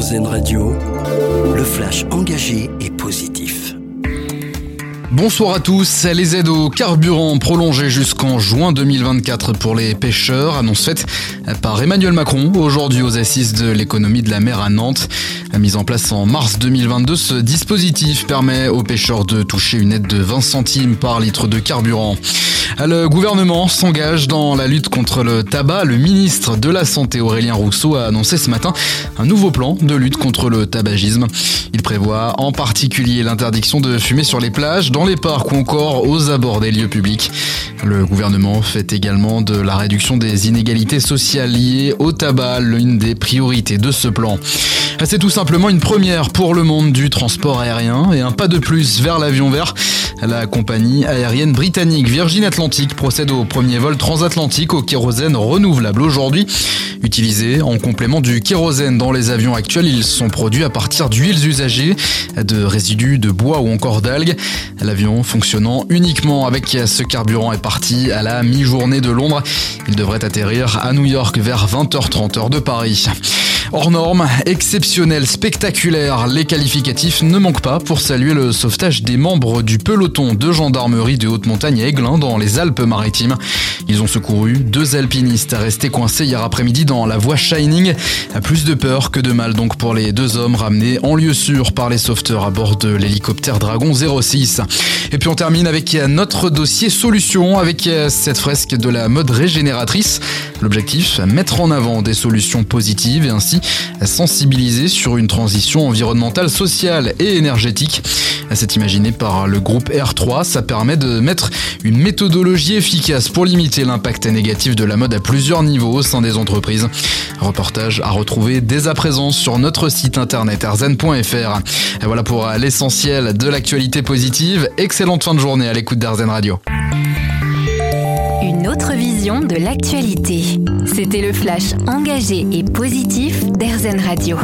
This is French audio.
Radio, le flash engagé et positif. Bonsoir à tous. Les aides au carburant prolongées jusqu'en juin 2024 pour les pêcheurs, annonce faite par Emmanuel Macron aujourd'hui aux assises de l'économie de la mer à Nantes. Mise en place en mars 2022, ce dispositif permet aux pêcheurs de toucher une aide de 20 centimes par litre de carburant. Le gouvernement s'engage dans la lutte contre le tabac. Le ministre de la Santé Aurélien Rousseau a annoncé ce matin un nouveau plan de lutte contre le tabagisme. Il prévoit en particulier l'interdiction de fumer sur les plages, dans les parcs ou encore aux abords des lieux publics. Le gouvernement fait également de la réduction des inégalités sociales liées au tabac l'une des priorités de ce plan. C'est tout simplement une première pour le monde du transport aérien et un pas de plus vers l'avion vert. La compagnie aérienne britannique Virgin Atlantic procède au premier vol transatlantique au kérosène renouvelable aujourd'hui. Utilisés en complément du kérosène dans les avions actuels, ils sont produits à partir d'huiles usagées, de résidus de bois ou encore d'algues. L'avion fonctionnant uniquement avec ce carburant est parti à la mi-journée de Londres. Il devrait atterrir à New York vers 20h30 heure de Paris. Hors norme, exceptionnel, spectaculaire, les qualificatifs ne manquent pas pour saluer le sauvetage des membres du peloton de gendarmerie de haute montagne à Aiglun dans les Alpes-Maritimes. Ils ont secouru deux alpinistes restés coincés hier après-midi dans la voie Shining. Plus de peur que de mal donc pour les deux hommes ramenés en lieu sûr par les sauveteurs à bord de l'hélicoptère Dragon 06. Et puis on termine avec notre dossier solution avec cette fresque de la mode régénératrice. L'objectif, mettre en avant des solutions positives et ainsi sensibiliser sur une transition environnementale, sociale et énergétique. C'est imaginé par le groupe R3, ça permet de mettre une méthodologie efficace pour limiter l'impact négatif de la mode à plusieurs niveaux au sein des entreprises. Reportage à retrouver dès à présent sur notre site internet erzen.fr. Et voilà pour l'essentiel de l'actualité positive. Excellente fin de journée à l'écoute d'Arzen Radio. Une autre vision de l'actualité. C'était le flash engagé et positif d'Airzen Radio.